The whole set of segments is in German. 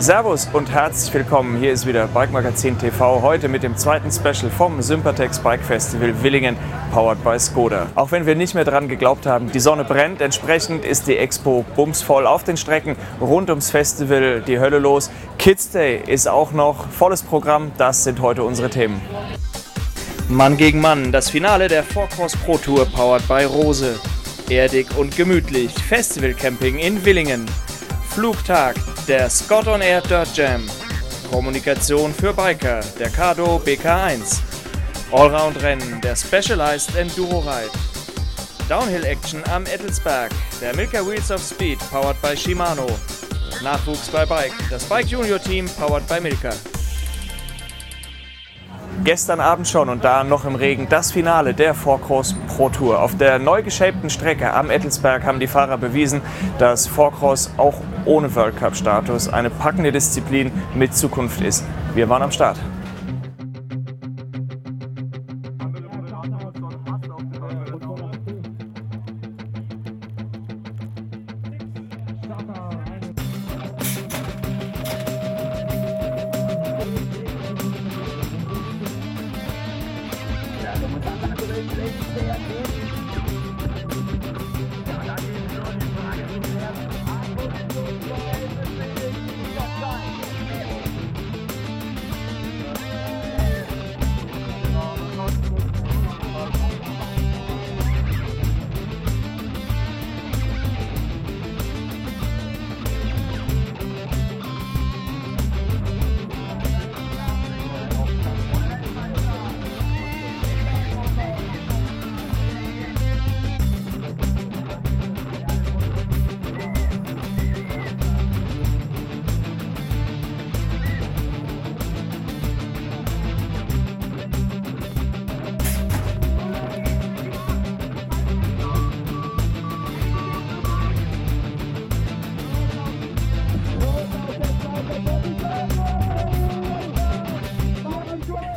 Servus und herzlich willkommen. Hier ist wieder Bike Magazin TV. Heute mit dem zweiten Special vom Sympatex Bike Festival Willingen, powered by Skoda. Auch wenn wir nicht mehr dran geglaubt haben, die Sonne brennt. Entsprechend ist die Expo bumsvoll auf den Strecken rund ums Festival die Hölle los. Kids Day ist auch noch volles Programm. Das sind heute unsere Themen. Mann gegen Mann, das Finale der Forecross Pro Tour powered by Rose. Erdig und gemütlich, Festival Camping in Willingen. Flugtag, der Scott on Air Dirt Jam. Kommunikation für Biker, der Cardo BK1. Allround-Rennen, der Specialized Enduro Ride. Downhill Action am Ettelsberg, der Milka Wheels of Speed, powered by Shimano. Nachwuchs bei Bike, das Bike Junior Team, powered by Milka. Gestern Abend schon und da noch im Regen das Finale der Forecross Pro Tour. Auf der neu geschapten Strecke am Ettelsberg haben die Fahrer bewiesen, dass Forecross auch ohne World Cup Status eine packende Disziplin mit Zukunft ist. Wir waren am Start.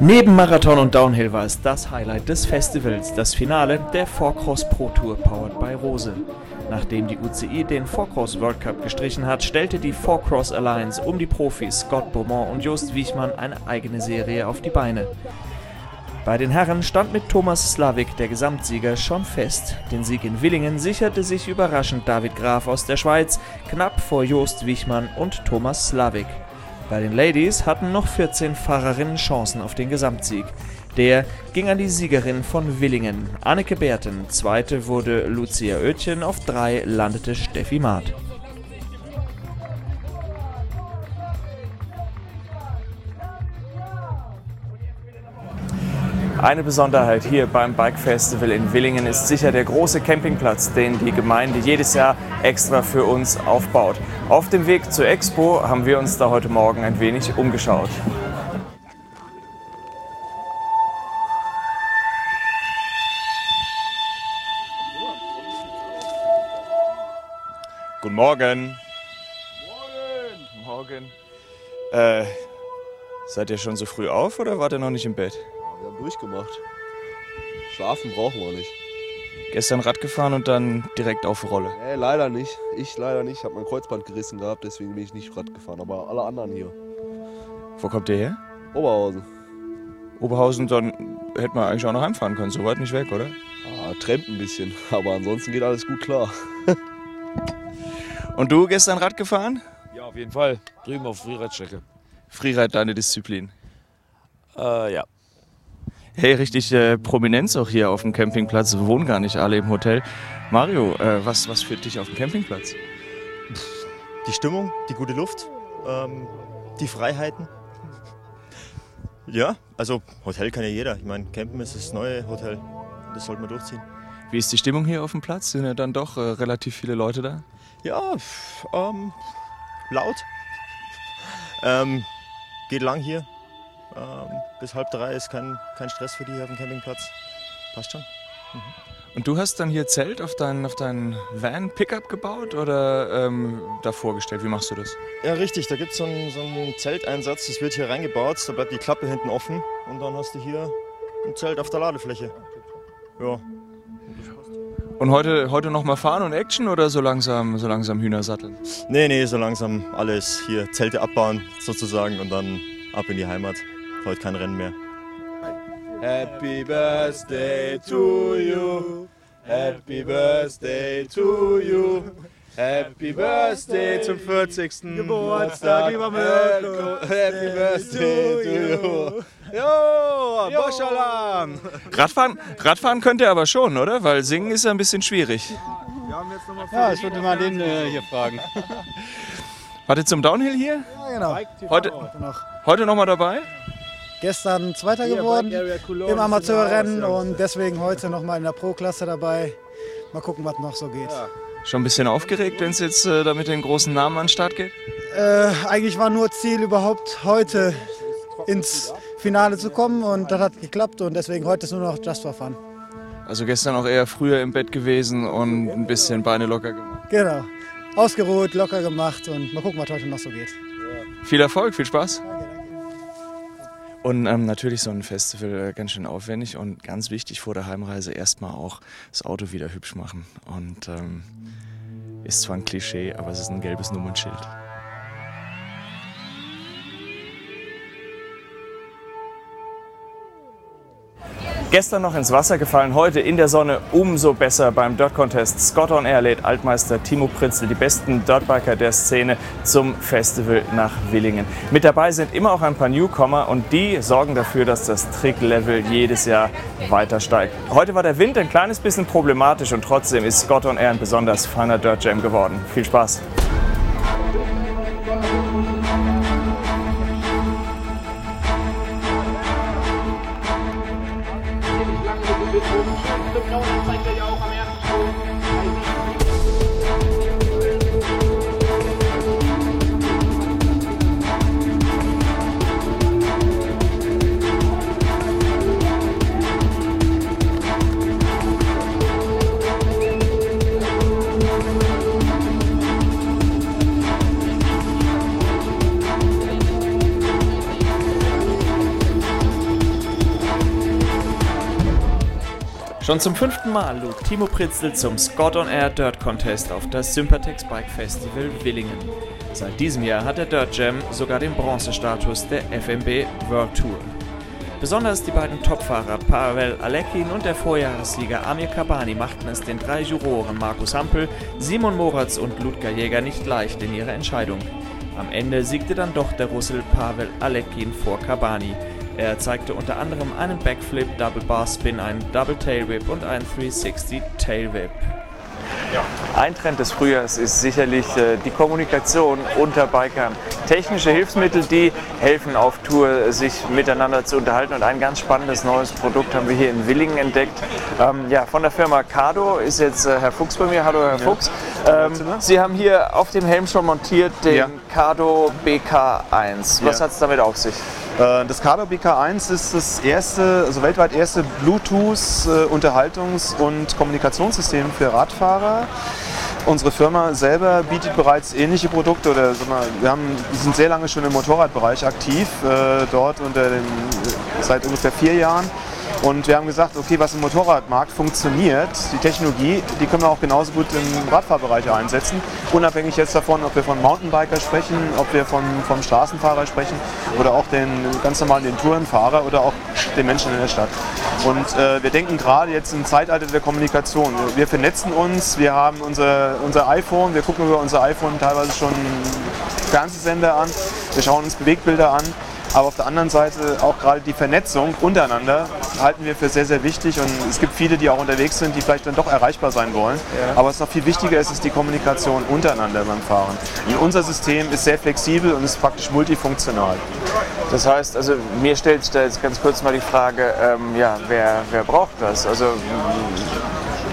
Neben Marathon und Downhill war es das Highlight des Festivals, das Finale der Forecross Pro Tour powered by Rose. Nachdem die UCI den Forecross World Cup gestrichen hat, stellte die Forecross Alliance um die Profis Scott Beaumont und Just Wiechmann eine eigene Serie auf die Beine. Bei den Herren stand mit Thomas Slavik der Gesamtsieger schon fest. Den Sieg in Willingen sicherte sich überraschend David Graf aus der Schweiz, knapp vor Jost Wichmann und Thomas Slavik. Bei den Ladies hatten noch 14 Fahrerinnen Chancen auf den Gesamtsieg. Der ging an die Siegerin von Willingen, Anneke Berten. Zweite wurde Lucia Oetjen, auf drei landete Steffi Maat. Eine Besonderheit hier beim Bike Festival in Willingen ist sicher der große Campingplatz, den die Gemeinde jedes Jahr extra für uns aufbaut. Auf dem Weg zur Expo haben wir uns da heute Morgen ein wenig umgeschaut. Guten Morgen. Morgen. Morgen. Äh, seid ihr schon so früh auf oder wart ihr noch nicht im Bett? Wir haben durchgemacht. Schlafen brauchen wir nicht. Gestern Rad gefahren und dann direkt auf Rolle. Nee, leider nicht. Ich leider nicht. Ich habe mein Kreuzband gerissen gehabt, deswegen bin ich nicht Rad gefahren. Aber alle anderen hier. Wo kommt ihr her? Oberhausen. Oberhausen, dann hätten wir eigentlich auch noch heimfahren können. So weit nicht weg, oder? Ah, trennt ein bisschen. Aber ansonsten geht alles gut klar. Und du gestern Rad gefahren? Ja, auf jeden Fall. Drüben auf Freeradstrecke. Freeride deine Disziplin. Äh, ja. Hey, richtig äh, Prominenz auch hier auf dem Campingplatz. Wir wohnen gar nicht alle im Hotel. Mario, äh, was, was führt dich auf dem Campingplatz? Die Stimmung, die gute Luft, ähm, die Freiheiten. Ja, also Hotel kann ja jeder. Ich meine, Campen ist das neue Hotel. Das sollte man durchziehen. Wie ist die Stimmung hier auf dem Platz? Sind ja dann doch äh, relativ viele Leute da? Ja, ähm, laut. Ähm, geht lang hier. Ähm, bis halb drei ist kein, kein Stress für die hier auf dem Campingplatz. Passt schon. Und du hast dann hier Zelt auf deinen auf dein Van-Pickup gebaut oder ähm, da vorgestellt? Wie machst du das? Ja, richtig. Da gibt es so einen, so einen Zelteinsatz. Das wird hier reingebaut. Da bleibt die Klappe hinten offen. Und dann hast du hier ein Zelt auf der Ladefläche. Ja. Und heute, heute noch mal fahren und Action oder so langsam, so langsam Hühner satteln? Nee, nee, so langsam alles hier Zelte abbauen sozusagen und dann ab in die Heimat. Heute kein Rennen mehr. Happy Birthday to you. Happy Birthday to you. Happy Birthday zum 40. Geburtstag, lieber Mirko. Happy Birthday to you. Jo, Bosch-Alarm. Radfahren, Radfahren könnt ihr aber schon, oder? Weil singen ist ja ein bisschen schwierig. Ja, ich würde mal den äh, hier fragen. Wart ihr zum Downhill hier? Ja, genau. Heute, heute noch mal dabei? Gestern Zweiter geworden im Amateurrennen und deswegen heute nochmal in der Pro-Klasse dabei. Mal gucken, was noch so geht. Schon ein bisschen aufgeregt, wenn es jetzt äh, da mit den großen Namen an den Start geht? Äh, eigentlich war nur Ziel, überhaupt heute ins Finale zu kommen und das hat geklappt und deswegen heute ist nur noch Just for Fun. Also gestern auch eher früher im Bett gewesen und ein bisschen Beine locker gemacht. Genau. Ausgeruht, locker gemacht und mal gucken, was heute noch so geht. Viel Erfolg, viel Spaß. Und ähm, natürlich so ein Festival äh, ganz schön aufwendig und ganz wichtig vor der Heimreise erstmal auch das Auto wieder hübsch machen. Und ähm, ist zwar ein Klischee, aber es ist ein gelbes Nummernschild. Gestern noch ins Wasser gefallen, heute in der Sonne umso besser beim Dirt Contest. Scott on Air lädt Altmeister Timo Pritzel, die besten Dirtbiker der Szene, zum Festival nach Willingen. Mit dabei sind immer auch ein paar Newcomer und die sorgen dafür, dass das Tricklevel jedes Jahr weiter steigt. Heute war der Wind ein kleines bisschen problematisch und trotzdem ist Scott on Air ein besonders feiner Dirt Jam geworden. Viel Spaß! Schon zum fünften Mal lud Timo Pritzel zum Scott on Air Dirt Contest auf das Sympatex Bike Festival Willingen. Seit diesem Jahr hat der Dirt Jam sogar den Bronzestatus der FMB World Tour. Besonders die beiden Topfahrer Pavel Alekin und der Vorjahressieger Amir Kabani machten es den drei Juroren Markus Hampel, Simon Moratz und Ludger Jäger nicht leicht in ihrer Entscheidung. Am Ende siegte dann doch der Russel Pavel Alekin vor Kabani. Er zeigte unter anderem einen Backflip, Double Bar Spin, einen Double Tail Whip und einen 360 Tail Whip. Ein Trend des Frühjahrs ist sicherlich äh, die Kommunikation unter Bikern. Technische Hilfsmittel, die helfen auf Tour, sich miteinander zu unterhalten. Und ein ganz spannendes neues Produkt haben wir hier in Willingen entdeckt. Ähm, ja, von der Firma Cardo ist jetzt äh, Herr Fuchs bei mir. Hallo Herr Fuchs. Ähm, Sie haben hier auf dem Helm schon montiert den Ja. Cardo BK1. Was Ja. hat es damit auf sich? Äh, Das Cardo BK1 ist das erste, also weltweit erste Bluetooth-Unterhaltungs- und Kommunikationssystem für Radfahrer. Unsere Firma selber bietet bereits ähnliche Produkte oder mal, wir, haben, sind sehr lange schon im Motorradbereich aktiv, äh, dort unter dem, seit ungefähr vier Jahren. Und wir haben gesagt, okay, was im Motorradmarkt funktioniert, die Technologie, die können wir auch genauso gut im Radfahrbereich einsetzen. Unabhängig jetzt davon, ob wir von Mountainbiker sprechen, ob wir von, vom Straßenfahrer sprechen oder auch den ganz normalen den Tourenfahrer oder auch den Menschen in der Stadt. Und äh, wir denken gerade jetzt im Zeitalter der Kommunikation. Wir vernetzen uns, wir haben unser, unser iPhone, wir gucken über unser iPhone teilweise schon Fernsehsender an, wir schauen uns Bewegbilder an. Aber auf der anderen Seite auch gerade die Vernetzung untereinander halten wir für sehr, sehr wichtig. Und es gibt viele, die auch unterwegs sind, die vielleicht dann doch erreichbar sein wollen. Aber was noch viel wichtiger ist, ist die Kommunikation untereinander beim Fahren. Und unser System ist sehr flexibel und ist praktisch multifunktional. Das heißt, also mir stellt sich da jetzt ganz kurz mal die Frage, ähm, ja, wer, wer braucht das? Also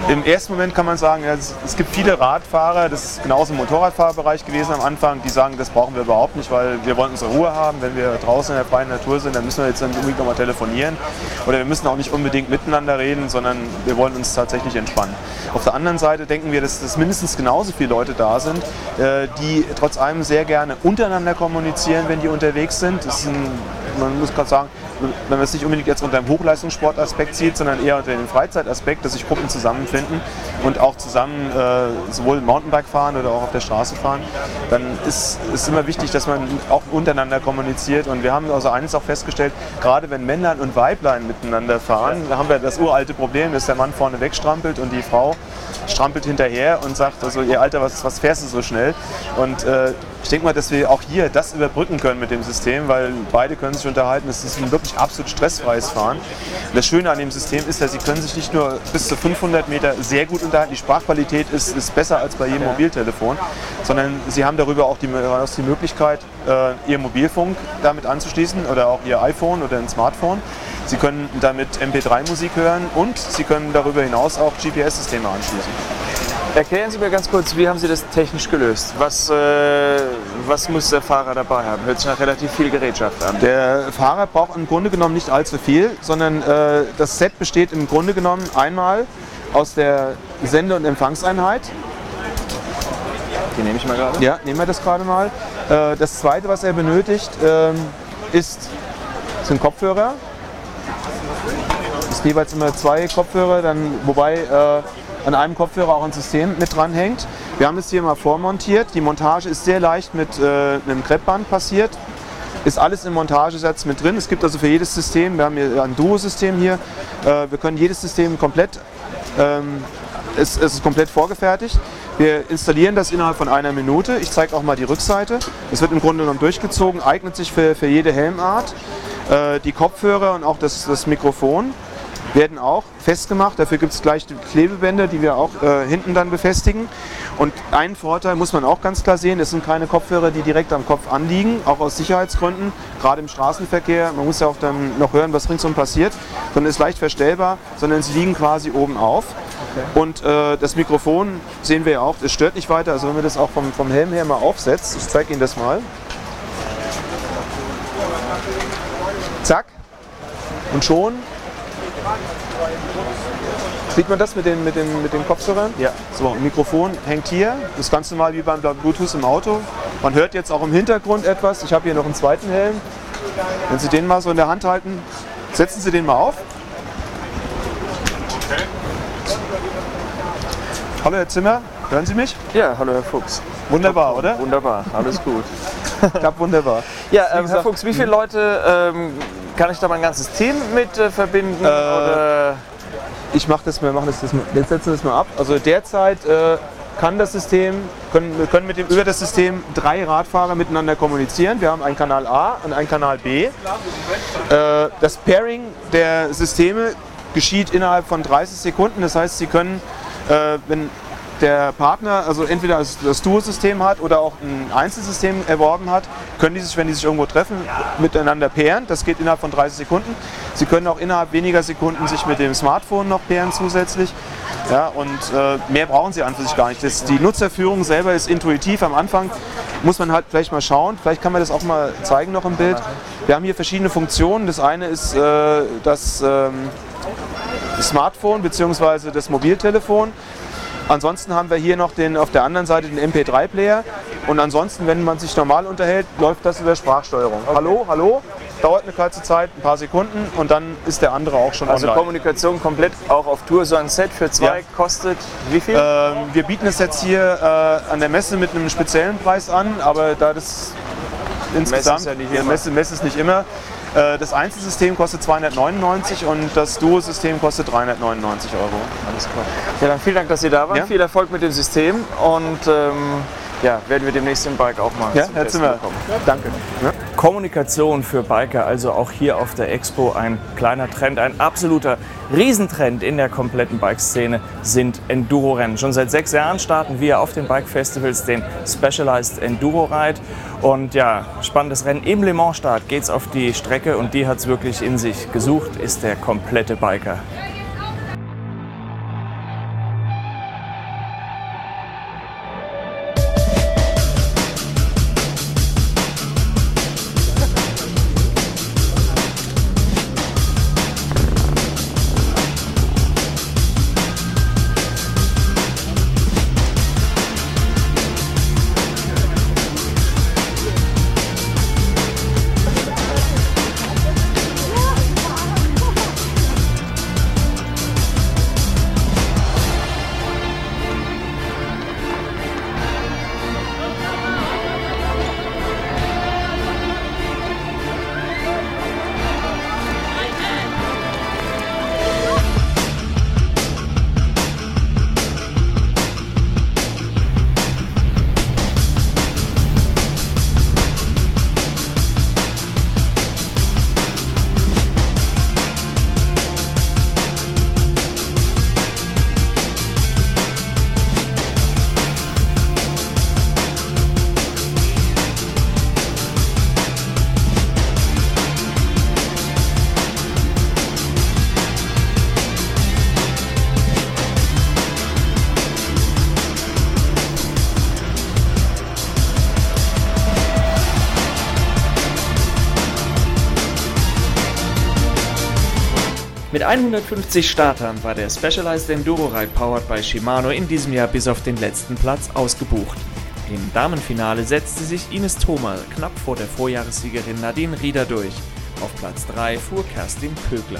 Im ersten Moment kann man sagen, ja, es, gibt viele Radfahrer, das ist genauso im Motorradfahrerbereich gewesen am Anfang, die sagen, das brauchen wir überhaupt nicht, weil wir wollen unsere Ruhe haben. Wenn wir draußen in der freien Natur sind, dann müssen wir jetzt nicht unbedingt nochmal telefonieren oder wir müssen auch nicht unbedingt miteinander reden, sondern wir wollen uns tatsächlich entspannen. Auf der anderen Seite denken wir, dass, dass mindestens genauso viele Leute da sind, äh, die trotz allem sehr gerne untereinander kommunizieren, wenn die unterwegs sind. Das ist ein man muss gerade sagen, wenn man es nicht unbedingt jetzt unter dem Hochleistungssportaspekt sieht, sondern eher unter dem Freizeitaspekt, dass sich Gruppen zusammenfinden und auch zusammen äh, sowohl Mountainbike fahren oder auch auf der Straße fahren, dann ist es immer wichtig, dass man auch untereinander kommuniziert. Und wir haben also eines auch festgestellt, gerade wenn Männlein und Weiblein miteinander fahren, da haben wir das uralte Problem, dass der Mann vorne wegstrampelt und die Frau strampelt hinterher und sagt, also ihr Alter, was, was fährst du so schnell? Und äh, ich denke mal, dass wir auch hier das überbrücken können mit dem System, weil beide können sich unterhalten. Es ist ein wirklich absolut stressfreies Fahren. Das Schöne an dem System ist, dass sie können sich nicht nur bis zu 500 Meter sehr gut unterhalten, die Sprachqualität ist, ist besser als bei jedem Mobiltelefon, sondern sie haben darüber auch die, die Möglichkeit, äh, ihr Mobilfunk damit anzuschließen oder auch ihr iPhone oder ein Smartphone. Sie können damit MP3-Musik hören und Sie können darüber hinaus auch GPS-Systeme anschließen. Erklären Sie mir ganz kurz, wie haben Sie das technisch gelöst? Was, äh, was muss der Fahrer dabei haben? Hört sich nach relativ viel Gerätschaft an. Der Fahrer braucht im Grunde genommen nicht allzu viel, sondern äh, das Set besteht im Grunde genommen einmal aus der Sende- und Empfangseinheit. Die nehme ich mal gerade. Ja, nehmen wir das gerade mal. Äh, das zweite, was er benötigt, ähm, ist, sind Kopfhörer. Es sind jeweils immer zwei Kopfhörer, dann, wobei äh, an einem Kopfhörer auch ein System mit dran hängt. Wir haben das hier mal vormontiert. Die Montage ist sehr leicht mit äh, einem Kreppband passiert. Ist alles im Montagesatz mit drin. Es gibt also für jedes System, wir haben hier ein Duo-System hier, äh, wir können jedes System komplett, ähm, es, es ist komplett vorgefertigt. Wir installieren das innerhalb von einer Minute. Ich zeige auch mal die Rückseite. Es wird im Grunde genommen durchgezogen, eignet sich für, für jede Helmart. Äh, die Kopfhörer und auch das, das Mikrofon werden auch festgemacht. Dafür gibt es gleich die Klebebänder, die wir auch äh, hinten dann befestigen. Und einen Vorteil muss man auch ganz klar sehen, es sind keine Kopfhörer, die direkt am Kopf anliegen, auch aus Sicherheitsgründen, gerade im Straßenverkehr. Man muss ja auch dann noch hören, was ringsum passiert, sondern ist leicht verstellbar, sondern sie liegen quasi oben auf. Okay. Und äh, das Mikrofon sehen wir ja auch, es stört nicht weiter, also wenn man das auch vom, vom Helm her mal aufsetzt, ich zeige Ihnen das mal. Zack. Und schon Sieht man das mit den, mit den, mit den Kopfhörern? Ja. So, Mikrofon hängt hier. Das ganz normal wie beim Bluetooth im Auto. Man hört jetzt auch im Hintergrund etwas. Ich habe hier noch einen zweiten Helm. Wenn Sie den mal so in der Hand halten, setzen Sie den mal auf. Hallo Herr Zimmer, hören Sie mich? Ja, hallo Herr Fuchs. Wunderbar, oder? Wunderbar, alles gut. Klappt wunderbar. Ja, ähm, Herr Fuchs, wie viele Leute ähm, kann ich da mein ganzes Team mit äh, verbinden? Äh, ich mache das, wir machen das, das, jetzt setzen wir das mal ab. Also derzeit äh, kann das System, können, wir können mit dem, über das System drei Radfahrer miteinander kommunizieren. Wir haben einen Kanal A und einen Kanal B. Äh, das Pairing der Systeme geschieht innerhalb von 30 Sekunden. Das heißt, Sie können, äh, wenn der Partner also entweder das, Duo-System hat oder auch ein Einzelsystem erworben hat, können die sich, wenn die sich irgendwo treffen, miteinander pairen. Das geht innerhalb von 30 Sekunden. Sie können auch innerhalb weniger Sekunden sich mit dem Smartphone noch pairen zusätzlich. Ja, und äh, mehr brauchen sie an für sich gar nicht. Das, die Nutzerführung selber ist intuitiv. Am Anfang muss man halt vielleicht mal schauen. Vielleicht kann man das auch mal zeigen noch im Bild. Wir haben hier verschiedene Funktionen. Das eine ist äh, das ähm, Smartphone bzw. das Mobiltelefon. Ansonsten haben wir hier noch den, auf der anderen Seite den MP3-Player. Und ansonsten, wenn man sich normal unterhält, läuft das über Sprachsteuerung. Okay. Hallo, hallo, dauert eine kurze Zeit, ein paar Sekunden und dann ist der andere auch schon also online. Also Kommunikation komplett auch auf Tour. So ein Set für zwei ja. kostet wie viel? Ähm, wir bieten es jetzt hier äh, an der Messe mit einem speziellen Preis an, aber da das insgesamt, Messe ist, ja Messe, Messe ist nicht immer, äh, das Einzelsystem kostet 299 und das Duo-System kostet 399 Euro. Alles klar. Ja, dann vielen Dank, dass Sie da waren. Ja? Viel Erfolg mit dem System und ähm, ja, werden wir demnächst im Bike auch mal ja, zum Herr Zimmer. kommen. Danke. Kommunikation für Biker, also auch hier auf der Expo ein kleiner Trend, ein absoluter Riesentrend in der kompletten Bikeszene sind Enduro-Rennen. Schon seit sechs Jahren starten wir auf den Bike-Festivals den Specialized Enduro Ride. Und ja, spannendes Rennen im Le Mans-Start geht es auf die Strecke und die hat es wirklich in sich. Gesucht ist der komplette Biker. 150 Startern war der Specialized Enduro Ride powered by Shimano in diesem Jahr bis auf den letzten Platz ausgebucht. Im Damenfinale setzte sich Ines Thoma knapp vor der Vorjahressiegerin Nadine Rieder durch. Auf Platz 3 fuhr Kerstin Kögler.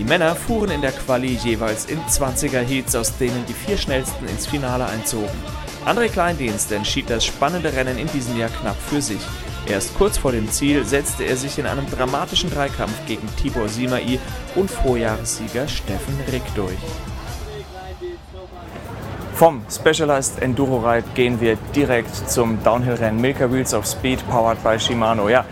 Die Männer fuhren in der Quali jeweils in 20er Heats, aus denen die vier schnellsten ins Finale einzogen. André Kleindienst entschied das spannende Rennen in diesem Jahr knapp für sich. Erst kurz vor dem Ziel setzte er sich in einem dramatischen Dreikampf gegen Tibor Simai und Vorjahressieger Steffen Rick durch. Vom Specialized Enduro Ride gehen wir direkt zum Downhill-Rennen Milka Wheels of Speed, powered by Shimano. Ja,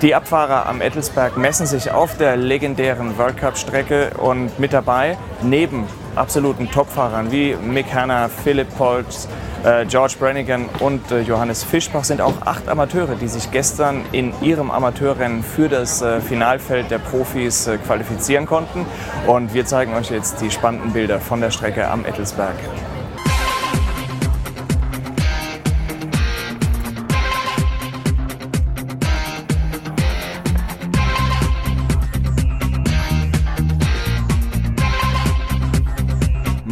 die Abfahrer am Ettelsberg messen sich auf der legendären World Cup-Strecke und mit dabei, neben absoluten Topfahrern wie Mick Hanna, Philipp Polz, äh, George Brannigan und äh, Johannes Fischbach sind auch acht Amateure, die sich gestern in ihrem Amateurrennen für das äh, Finalfeld der Profis qualifizieren konnten. Und wir zeigen euch jetzt die spannenden Bilder von der Strecke am Ettelsberg.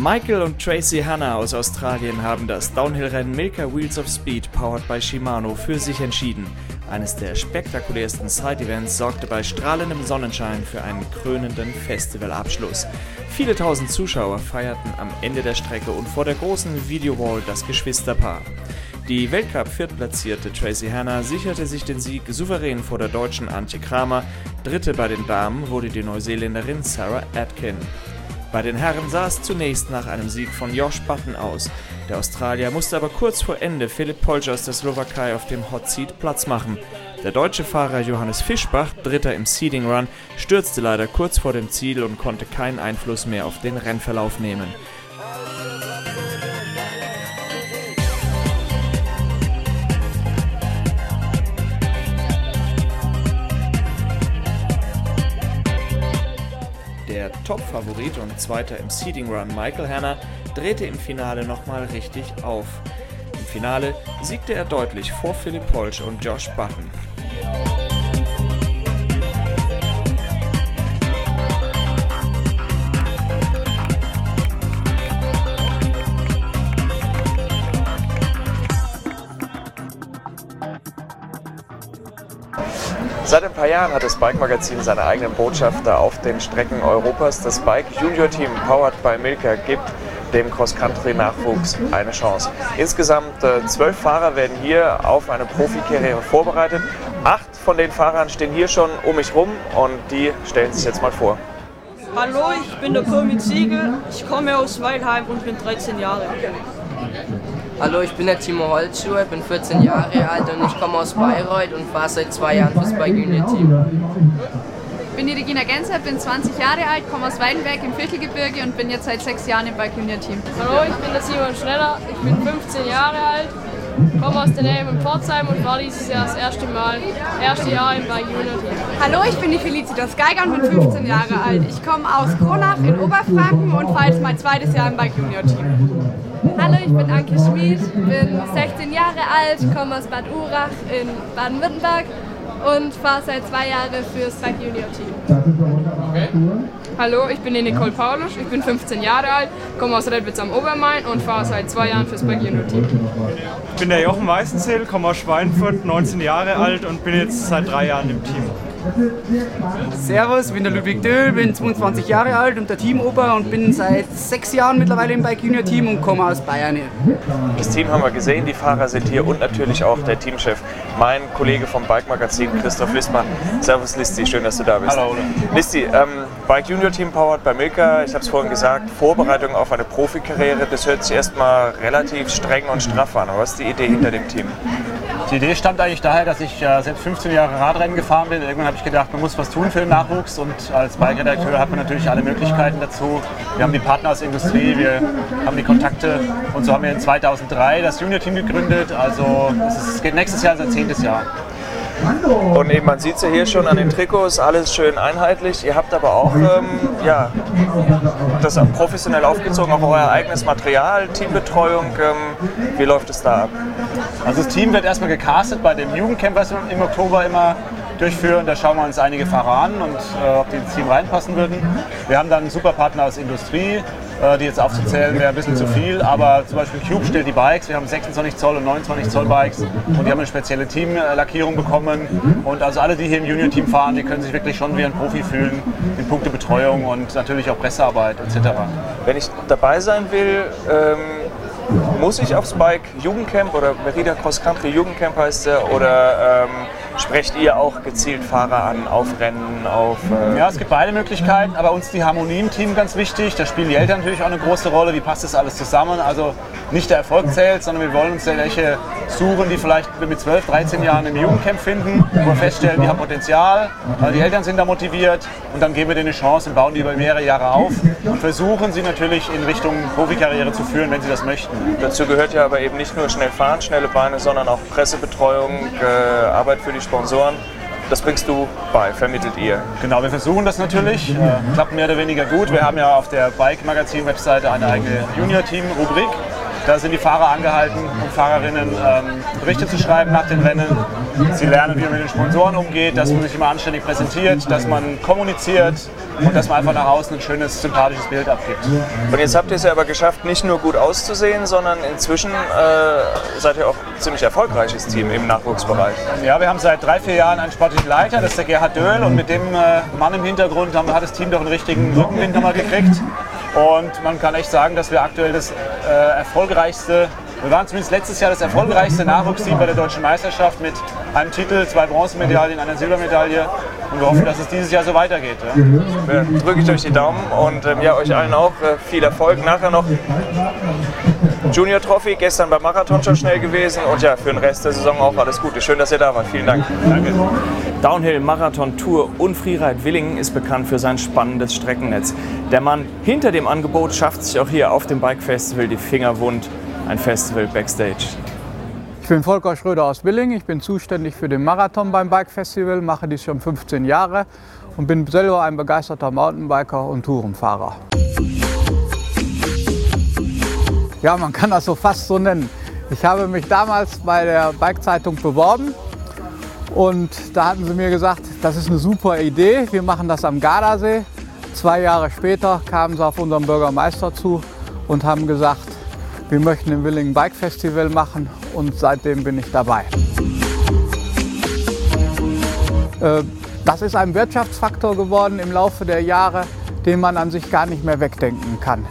Michael und Tracy Hanna aus Australien haben das Downhill-Rennen Milka Wheels of Speed, powered by Shimano, für sich entschieden. Eines der spektakulärsten Side-Events sorgte bei strahlendem Sonnenschein für einen krönenden Festivalabschluss. Viele tausend Zuschauer feierten am Ende der Strecke und vor der großen Videowall das Geschwisterpaar. Die Weltcup-Viertplatzierte Tracy Hanna sicherte sich den Sieg souverän vor der deutschen Antje Kramer. Dritte bei den Damen wurde die Neuseeländerin Sarah Atkin. Bei den Herren sah es zunächst nach einem Sieg von Josh Button aus. Der Australier musste aber kurz vor Ende Philipp Polger aus der Slowakei auf dem Hot Seat Platz machen. Der deutsche Fahrer Johannes Fischbach, Dritter im Seeding Run, stürzte leider kurz vor dem Ziel und konnte keinen Einfluss mehr auf den Rennverlauf nehmen. Top-Favorit und Zweiter im Seeding Run Michael Hanna drehte im Finale nochmal richtig auf. Im Finale siegte er deutlich vor Philipp Polsch und Josh Button. Seit ein paar Jahren hat das Bike Magazin seine eigenen Botschafter auf den Strecken Europas. Das Bike Junior Team, powered by Milka, gibt dem Cross-Country-Nachwuchs eine Chance. Insgesamt äh, zwölf Fahrer werden hier auf eine Profikarriere vorbereitet. Acht von den Fahrern stehen hier schon um mich rum und die stellen sich jetzt mal vor. Hallo, ich bin der Pirmit Siegel. Ich komme aus Weilheim und bin 13 Jahre alt. Hallo, ich bin der Timo Holzschuh, bin 14 Jahre alt und ich komme aus Bayreuth und fahre seit zwei Jahren fürs Bike Union Team. Ich bin die Regina Genser, bin 20 Jahre alt, komme aus Weidenberg im Viertelgebirge und bin jetzt seit sechs Jahren im Bike Union Team. Hallo, ich bin der Simon Schneller, ich bin 15 Jahre alt, komme aus der Nähe von Pforzheim und war dieses Jahr das erste Mal, erste Jahr im Bike Team. Hallo, ich bin die Felicitas Geiger und bin 15 Jahre alt. Ich komme aus Kronach in Oberfranken und fahre jetzt mein zweites Jahr im Bike Junior Team. Hallo, ich bin Anke Schmid, bin 16 Jahre alt, komme aus Bad Urach in Baden-Württemberg und fahre seit zwei Jahren fürs Bike Junior Team. Okay. Hallo, ich bin die Nicole Paulusch, ich bin 15 Jahre alt, komme aus Redwitz am Obermain und fahre seit zwei Jahren fürs Bike Junior Team. Ich bin der Jochen Weißenzähl, komme aus Schweinfurt, 19 Jahre alt und bin jetzt seit drei Jahren im Team. Servus, ich bin der Ludwig Döhl, bin 22 Jahre alt und der Teamoper und bin seit sechs Jahren mittlerweile im Bike Junior Team und komme aus Bayern. Das Team haben wir gesehen, die Fahrer sind hier und natürlich auch der Teamchef, mein Kollege vom Bike Magazin, Christoph Listmann. Servus Listi, schön, dass du da bist. Hallo. Listi, ähm, Bike Junior Team powered bei Milka, ich habe es vorhin gesagt, Vorbereitung auf eine Profikarriere, das hört sich erstmal relativ streng und straff an. Was ist die Idee hinter dem Team? Die Idee stammt eigentlich daher, dass ich äh, selbst 15 Jahre Radrennen gefahren bin. Irgendwann habe ich gedacht, man muss was tun für den Nachwuchs und als Bike-Redakteur hat man natürlich alle Möglichkeiten dazu. Wir haben die Partner aus der Industrie, wir haben die Kontakte und so haben wir in 2003 das Junior-Team gegründet. Also es geht nächstes Jahr sein zehntes Jahr. Und man sieht ja hier schon an den Trikots, alles schön einheitlich. Ihr habt aber auch ähm, ja, das professionell aufgezogen, auch euer eigenes Material, Teambetreuung. Ähm, wie läuft es da ab? Also das Team wird erstmal gecastet bei dem Jugendcamp, was wir im Oktober immer durchführen. Da schauen wir uns einige Fahrer an und äh, ob die ins Team reinpassen würden. Wir haben dann einen super Partner aus Industrie, die jetzt aufzuzählen wäre ein bisschen zu viel, aber zum Beispiel Cube stellt die Bikes. Wir haben 26 Zoll und 29 Zoll Bikes und die haben eine spezielle Teamlackierung bekommen. Und also alle, die hier im Junior-Team fahren, die können sich wirklich schon wie ein Profi fühlen in puncto Betreuung und natürlich auch Pressearbeit etc. Wenn ich dabei sein will, ähm, muss ich aufs Bike Jugendcamp oder Merida Cross Country Jugendcamp heißt er oder ähm, sprecht ihr auch gezielt Fahrer an auf Rennen, auf... Äh ja, es gibt beide Möglichkeiten, aber uns die Harmonie im Team ganz wichtig. Da spielen die Eltern natürlich auch eine große Rolle. Wie passt das alles zusammen? Also nicht der Erfolg zählt, sondern wir wollen uns ja welche suchen, die vielleicht mit 12, 13 Jahren im Jugendcamp finden, wo wir feststellen, die haben Potenzial, weil die Eltern sind da motiviert und dann geben wir denen eine Chance und bauen die über mehrere Jahre auf und versuchen sie natürlich in Richtung Profikarriere zu führen, wenn sie das möchten. Dazu gehört ja aber eben nicht nur schnell fahren, schnelle Beine, sondern auch Pressebetreuung, äh, Arbeit für die Sponsoren. Das bringst du bei, vermittelt ihr. Genau, wir versuchen das natürlich. Äh, klappt mehr oder weniger gut. Wir haben ja auf der Bike-Magazin-Webseite eine eigene Junior-Team-Rubrik. Da sind die Fahrer angehalten und Fahrerinnen ähm, Berichte zu schreiben nach den Rennen. Sie lernen, wie man mit den Sponsoren umgeht, dass man sich immer anständig präsentiert, dass man kommuniziert und dass man einfach nach außen ein schönes, sympathisches Bild abgibt. Und jetzt habt ihr es ja aber geschafft, nicht nur gut auszusehen, sondern inzwischen äh, seid ihr auch ein ziemlich erfolgreiches Team im Nachwuchsbereich. Ja, wir haben seit drei, vier Jahren einen sportlichen Leiter, das ist der Gerhard Döhl und mit dem äh, Mann im Hintergrund haben, hat das Team doch einen richtigen Rückenwind nochmal gekriegt. Und man kann echt sagen, dass wir aktuell das äh, erfolgreichste, wir waren zumindest letztes Jahr das erfolgreichste Nachwuchsteam bei der Deutschen Meisterschaft mit einem Titel, zwei Bronzemedaillen, einer Silbermedaille. Und wir hoffen, dass es dieses Jahr so weitergeht. Ja. Ja, drücke ich euch die Daumen und ähm, ja, euch allen auch äh, viel Erfolg. Nachher noch Junior Trophy, gestern beim Marathon schon schnell gewesen und ja, für den Rest der Saison auch alles Gute. Schön, dass ihr da wart. Vielen Dank. Danke. Downhill, Marathon, Tour und Freeride Willingen ist bekannt für sein spannendes Streckennetz. Der Mann hinter dem Angebot schafft sich auch hier auf dem Bike Festival die Finger wund. Ein Festival Backstage. Ich bin Volker Schröder aus Willingen. Ich bin zuständig für den Marathon beim Bike Festival, mache dies schon 15 Jahre und bin selber ein begeisterter Mountainbiker und Tourenfahrer. Ja, man kann das so fast so nennen. Ich habe mich damals bei der Bike-Zeitung beworben und da hatten sie mir gesagt, das ist eine super Idee, wir machen das am Gardasee. Zwei Jahre später kamen sie auf unseren Bürgermeister zu und haben gesagt, wir möchten ein Willingen Bike Festival machen und seitdem bin ich dabei. Äh, das ist ein Wirtschaftsfaktor geworden im Laufe der Jahre, den man an sich gar nicht mehr wegdenken kann.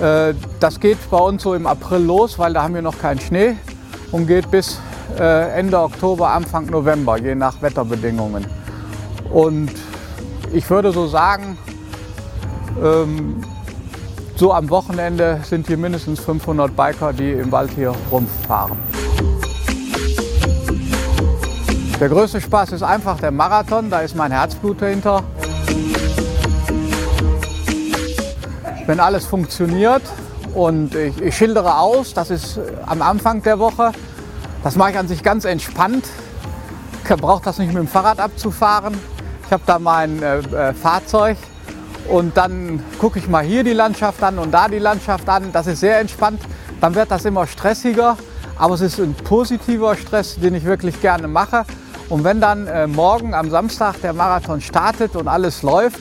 Äh, das geht bei uns so im April los, weil da haben wir noch keinen Schnee und geht bis äh, Ende Oktober, Anfang November, je nach Wetterbedingungen. Und ich würde so sagen, ähm, so am Wochenende sind hier mindestens 500 Biker, die im Wald hier rumfahren. Der größte Spaß ist einfach der Marathon, da ist mein Herzblut dahinter. wenn alles funktioniert und ich, ich, schildere aus, das ist am Anfang der Woche. Das mache ich an sich ganz entspannt. Ich brauche das nicht mit dem Fahrrad abzufahren. Ich habe da mein äh, äh, Fahrzeug und dann gucke ich mal hier die Landschaft an und da die Landschaft an. Das ist sehr entspannt. Dann wird das immer stressiger, aber es ist ein positiver Stress, den ich wirklich gerne mache. Und wenn dann äh, morgen am Samstag der Marathon startet und alles läuft,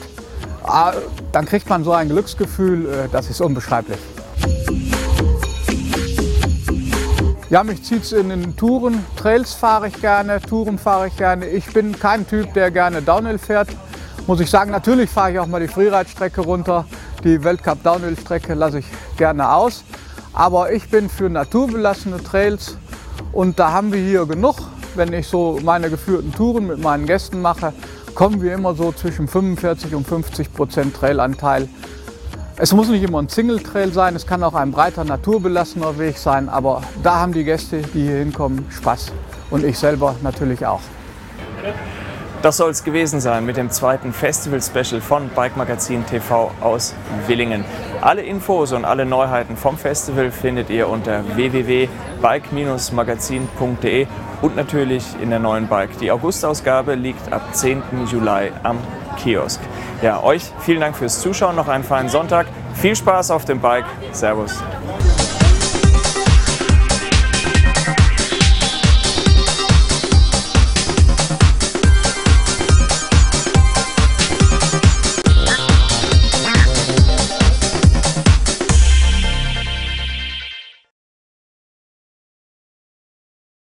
Ah, dann kriegt man so ein Glücksgefühl, äh, das ist unbeschreiblich. Ja, mich zieht es in den Touren. Trails fahre ich gerne, Touren fahre ich gerne. Ich bin kein Typ, der gerne Downhill fährt. Muss ich sagen, natürlich fahre ich auch mal die Freeride-Strecke runter. Die Weltcup Downhill-Strecke lasse ich gerne aus. Aber ich bin für naturbelassene Trails und da haben wir hier genug. Wenn ich so meine geführten Touren mit meinen Gästen mache, kommen wir immer so zwischen 45 und 50 Prozent Trailanteil. Es muss nicht immer ein Single-Trail sein, es kann auch ein breiter, naturbelassener Weg sein, aber da haben die Gäste, die hier hinkommen, Spaß. Und ich selber natürlich auch. Das soll es gewesen sein mit dem zweiten Festival-Special von Bike Magazin TV aus Willingen. Alle Infos und alle Neuheiten vom Festival findet ihr unter www.bike-magazin.de und natürlich in der neuen Bike. Die Augustausgabe liegt ab 10. Juli am Kiosk. Ja, euch vielen Dank fürs Zuschauen, noch einen feinen Sonntag. Viel Spaß auf dem Bike. Servus.